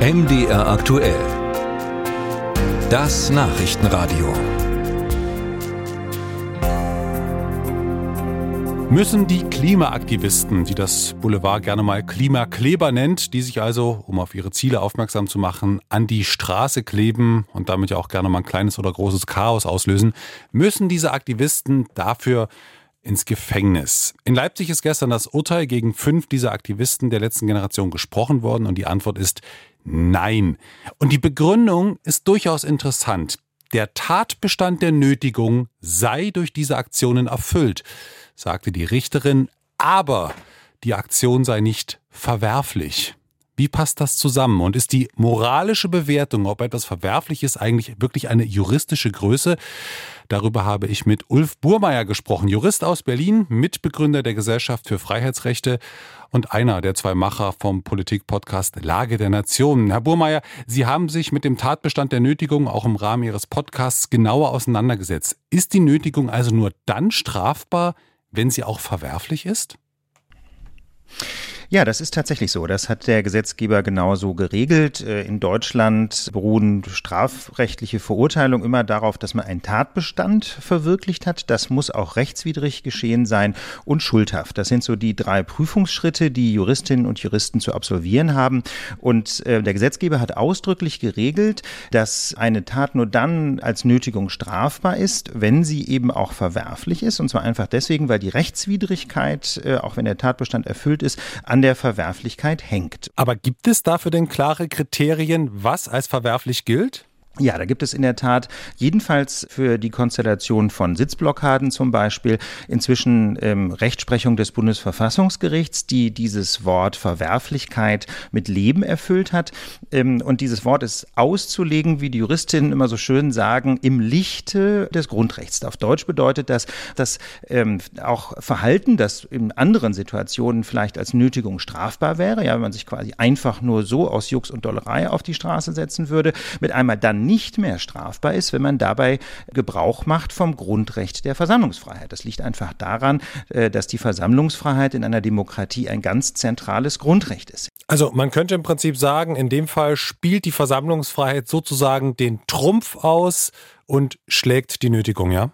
MDR aktuell. Das Nachrichtenradio. Müssen die Klimaaktivisten, die das Boulevard gerne mal Klimakleber nennt, die sich also, um auf ihre Ziele aufmerksam zu machen, an die Straße kleben und damit ja auch gerne mal ein kleines oder großes Chaos auslösen, müssen diese Aktivisten dafür ins Gefängnis. In Leipzig ist gestern das Urteil gegen fünf dieser Aktivisten der letzten Generation gesprochen worden und die Antwort ist nein. Und die Begründung ist durchaus interessant. Der Tatbestand der Nötigung sei durch diese Aktionen erfüllt, sagte die Richterin, aber die Aktion sei nicht verwerflich. Wie passt das zusammen? Und ist die moralische Bewertung, ob etwas verwerflich ist, eigentlich wirklich eine juristische Größe? Darüber habe ich mit Ulf Burmeier gesprochen, Jurist aus Berlin, Mitbegründer der Gesellschaft für Freiheitsrechte und einer der zwei Macher vom Politik-Podcast Lage der Nationen. Herr Burmeier, Sie haben sich mit dem Tatbestand der Nötigung auch im Rahmen Ihres Podcasts genauer auseinandergesetzt. Ist die Nötigung also nur dann strafbar, wenn sie auch verwerflich ist? Ja, das ist tatsächlich so. Das hat der Gesetzgeber genauso geregelt. Äh, in Deutschland beruhen strafrechtliche Verurteilungen immer darauf, dass man einen Tatbestand verwirklicht hat. Das muss auch rechtswidrig geschehen sein und schuldhaft. Das sind so die drei Prüfungsschritte, die Juristinnen und Juristen zu absolvieren haben. Und äh, der Gesetzgeber hat ausdrücklich geregelt, dass eine Tat nur dann als Nötigung strafbar ist, wenn sie eben auch verwerflich ist. Und zwar einfach deswegen, weil die Rechtswidrigkeit, äh, auch wenn der Tatbestand erfüllt ist, an an der Verwerflichkeit hängt. Aber gibt es dafür denn klare Kriterien, was als verwerflich gilt? Ja, da gibt es in der Tat jedenfalls für die Konstellation von Sitzblockaden zum Beispiel inzwischen ähm, Rechtsprechung des Bundesverfassungsgerichts, die dieses Wort Verwerflichkeit mit Leben erfüllt hat. Ähm, und dieses Wort ist auszulegen, wie die Juristinnen immer so schön sagen, im Lichte des Grundrechts. Auf Deutsch bedeutet das, dass ähm, auch Verhalten, das in anderen Situationen vielleicht als Nötigung strafbar wäre, ja, wenn man sich quasi einfach nur so aus Jux und Dollerei auf die Straße setzen würde, mit einmal dann nicht mehr strafbar ist, wenn man dabei Gebrauch macht vom Grundrecht der Versammlungsfreiheit. Das liegt einfach daran, äh, dass die Versammlungsfreiheit in einer Demokratie ein ganz zentrales Grundrecht ist. Also man könnte im Prinzip sagen, in dem Fall spielt die Versammlungsfreiheit sozusagen den Trumpf aus und schlägt die Nötigung, ja?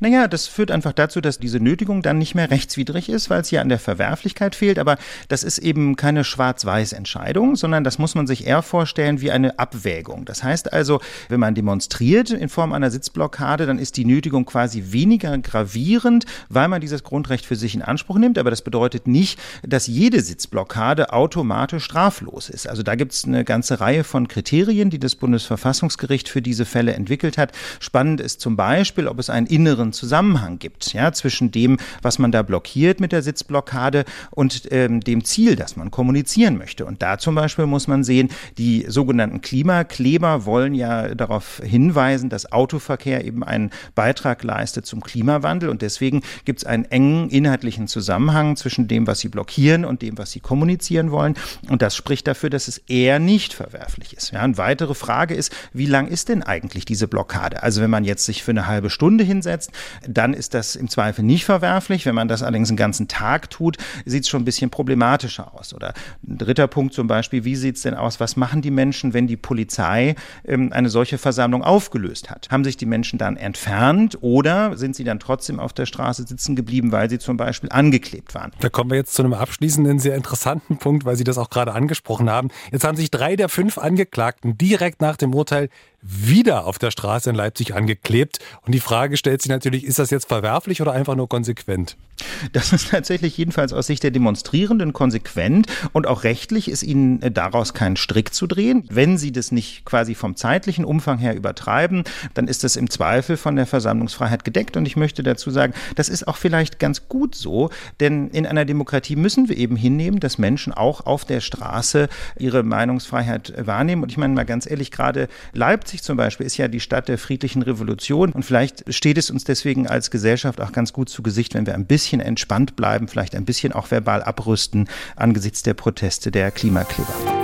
Naja, das führt einfach dazu, dass diese Nötigung dann nicht mehr rechtswidrig ist, weil es hier an der Verwerflichkeit fehlt. Aber das ist eben keine Schwarz-Weiß-Entscheidung, sondern das muss man sich eher vorstellen wie eine Abwägung. Das heißt also, wenn man demonstriert in Form einer Sitzblockade, dann ist die Nötigung quasi weniger gravierend, weil man dieses Grundrecht für sich in Anspruch nimmt. Aber das bedeutet nicht, dass jede Sitzblockade automatisch straflos ist. Also da gibt es eine ganze Reihe von Kriterien, die das Bundesverfassungsgericht für diese Fälle entwickelt hat. Spannend ist zum Beispiel, ob es einen inneren Zusammenhang gibt, ja, zwischen dem, was man da blockiert mit der Sitzblockade und ähm, dem Ziel, das man kommunizieren möchte. Und da zum Beispiel muss man sehen, die sogenannten Klimakleber wollen ja darauf hinweisen, dass Autoverkehr eben einen Beitrag leistet zum Klimawandel. Und deswegen gibt es einen engen inhaltlichen Zusammenhang zwischen dem, was sie blockieren und dem, was sie kommunizieren wollen. Und das spricht dafür, dass es eher nicht verwerflich ist. Ja, eine weitere Frage ist, wie lang ist denn eigentlich diese Blockade? Also wenn man jetzt sich für eine halbe Stunde hin hinsetzt, dann ist das im Zweifel nicht verwerflich. Wenn man das allerdings einen ganzen Tag tut, sieht es schon ein bisschen problematischer aus. Oder ein dritter Punkt zum Beispiel, wie sieht es denn aus, was machen die Menschen, wenn die Polizei ähm, eine solche Versammlung aufgelöst hat? Haben sich die Menschen dann entfernt oder sind sie dann trotzdem auf der Straße sitzen geblieben, weil sie zum Beispiel angeklebt waren? Da kommen wir jetzt zu einem abschließenden, sehr interessanten Punkt, weil Sie das auch gerade angesprochen haben. Jetzt haben sich drei der fünf Angeklagten direkt nach dem Urteil wieder auf der Straße in Leipzig angeklebt. Und die Frage stellt sich natürlich, ist das jetzt verwerflich oder einfach nur konsequent? Das ist tatsächlich jedenfalls aus Sicht der Demonstrierenden konsequent und auch rechtlich ist ihnen äh, daraus kein Strick zu drehen. Wenn sie das nicht quasi vom zeitlichen Umfang her übertreiben, dann ist das im Zweifel von der Versammlungsfreiheit gedeckt. Und ich möchte dazu sagen, das ist auch vielleicht ganz gut so, denn in einer Demokratie müssen wir eben hinnehmen, dass Menschen auch auf der Straße ihre Meinungsfreiheit wahrnehmen. Und ich meine mal ganz ehrlich, gerade Leipzig zum Beispiel ist ja die Stadt der friedlichen Revolution und vielleicht steht es uns deswegen als Gesellschaft auch ganz gut zu Gesicht, wenn wir ein bisschen entspannt bleiben, vielleicht ein bisschen auch verbal abrüsten angesichts der Proteste der Klimakleber.